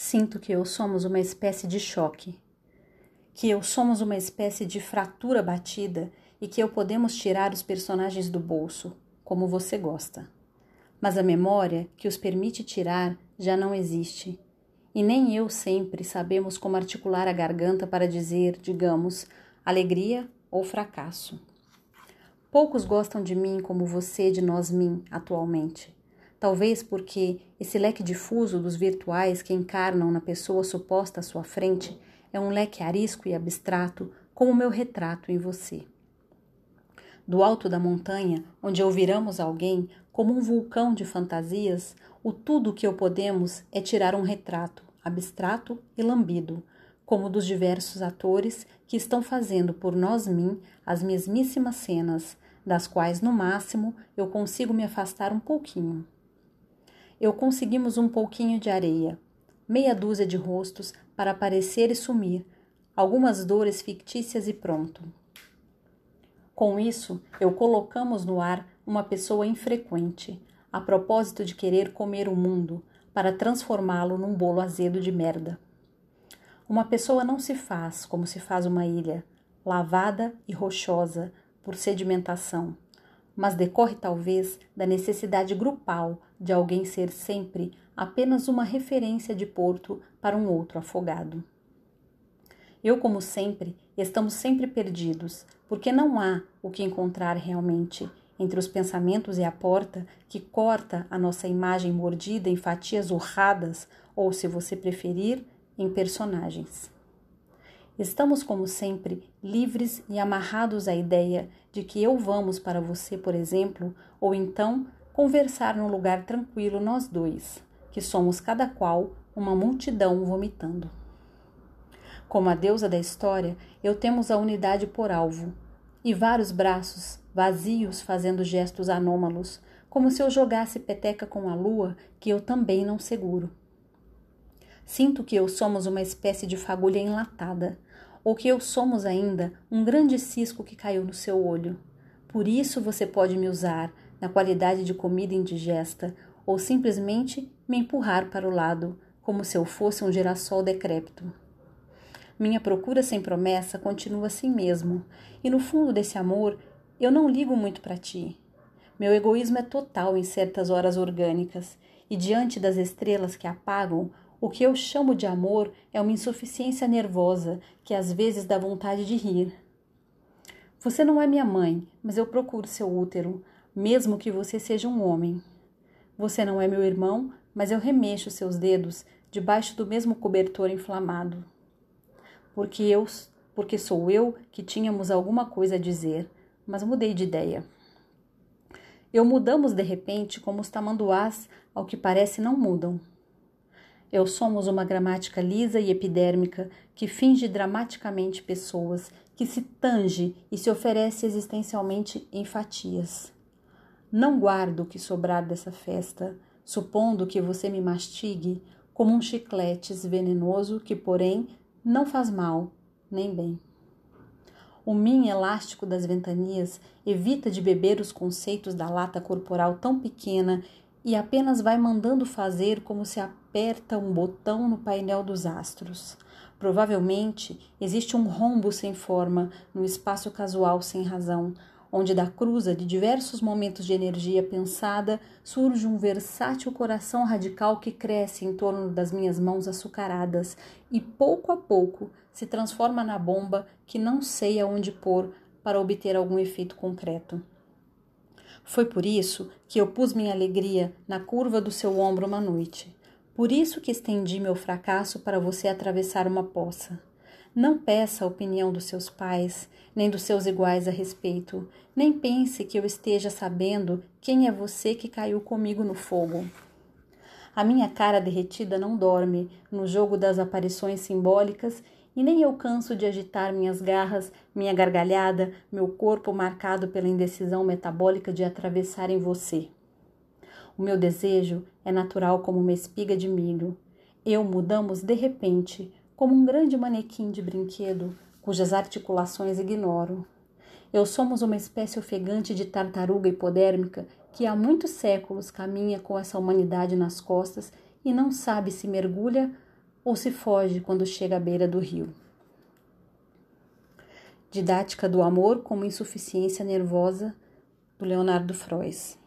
Sinto que eu somos uma espécie de choque, que eu somos uma espécie de fratura batida e que eu podemos tirar os personagens do bolso, como você gosta. Mas a memória que os permite tirar já não existe. E nem eu sempre sabemos como articular a garganta para dizer, digamos, alegria ou fracasso. Poucos gostam de mim como você de nós mim atualmente. Talvez porque esse leque difuso dos virtuais que encarnam na pessoa suposta à sua frente é um leque arisco e abstrato, como o meu retrato em você. Do alto da montanha, onde ouviramos alguém, como um vulcão de fantasias, o tudo que eu podemos é tirar um retrato, abstrato e lambido, como dos diversos atores que estão fazendo por nós mim as mesmíssimas cenas, das quais no máximo eu consigo me afastar um pouquinho eu conseguimos um pouquinho de areia, meia dúzia de rostos para aparecer e sumir, algumas dores fictícias e pronto. Com isso, eu colocamos no ar uma pessoa infrequente, a propósito de querer comer o mundo, para transformá-lo num bolo azedo de merda. Uma pessoa não se faz como se faz uma ilha, lavada e rochosa por sedimentação mas decorre talvez da necessidade grupal de alguém ser sempre apenas uma referência de porto para um outro afogado. Eu, como sempre, estamos sempre perdidos, porque não há o que encontrar realmente entre os pensamentos e a porta que corta a nossa imagem mordida em fatias urradas, ou, se você preferir, em personagens. Estamos, como sempre, livres e amarrados à ideia de que eu vamos para você, por exemplo, ou então conversar num lugar tranquilo nós dois, que somos cada qual uma multidão vomitando. Como a deusa da história, eu temos a unidade por alvo e vários braços vazios fazendo gestos anômalos, como se eu jogasse peteca com a lua, que eu também não seguro. Sinto que eu somos uma espécie de fagulha enlatada, ou que eu somos ainda um grande cisco que caiu no seu olho. Por isso você pode me usar na qualidade de comida indigesta ou simplesmente me empurrar para o lado, como se eu fosse um girassol decrépito. Minha procura sem promessa continua assim mesmo, e no fundo desse amor eu não ligo muito para ti. Meu egoísmo é total em certas horas orgânicas, e diante das estrelas que apagam, o que eu chamo de amor é uma insuficiência nervosa que às vezes dá vontade de rir. Você não é minha mãe, mas eu procuro seu útero, mesmo que você seja um homem. Você não é meu irmão, mas eu remexo seus dedos debaixo do mesmo cobertor inflamado. Porque eu, porque sou eu que tínhamos alguma coisa a dizer, mas mudei de ideia. Eu mudamos de repente como os tamanduás, ao que parece, não mudam. Eu somos uma gramática lisa e epidérmica que finge dramaticamente pessoas, que se tange e se oferece existencialmente em fatias. Não guardo o que sobrar dessa festa, supondo que você me mastigue como um chiclete venenoso que, porém, não faz mal nem bem. O mim elástico das ventanias evita de beber os conceitos da lata corporal tão pequena e apenas vai mandando fazer como se aperta um botão no painel dos astros. Provavelmente existe um rombo sem forma, no espaço casual sem razão, onde da cruza de diversos momentos de energia pensada surge um versátil coração radical que cresce em torno das minhas mãos açucaradas e pouco a pouco se transforma na bomba que não sei aonde pôr para obter algum efeito concreto. Foi por isso que eu pus minha alegria na curva do seu ombro uma noite. Por isso que estendi meu fracasso para você atravessar uma poça. Não peça a opinião dos seus pais, nem dos seus iguais a respeito, nem pense que eu esteja sabendo quem é você que caiu comigo no fogo. A minha cara derretida não dorme no jogo das aparições simbólicas e nem eu canso de agitar minhas garras, minha gargalhada, meu corpo marcado pela indecisão metabólica de atravessar em você. O meu desejo é natural como uma espiga de milho. Eu mudamos de repente, como um grande manequim de brinquedo, cujas articulações ignoro. Eu somos uma espécie ofegante de tartaruga hipodérmica que há muitos séculos caminha com essa humanidade nas costas e não sabe se mergulha ou se foge quando chega à beira do rio. Didática do amor como insuficiência nervosa do Leonardo Frois.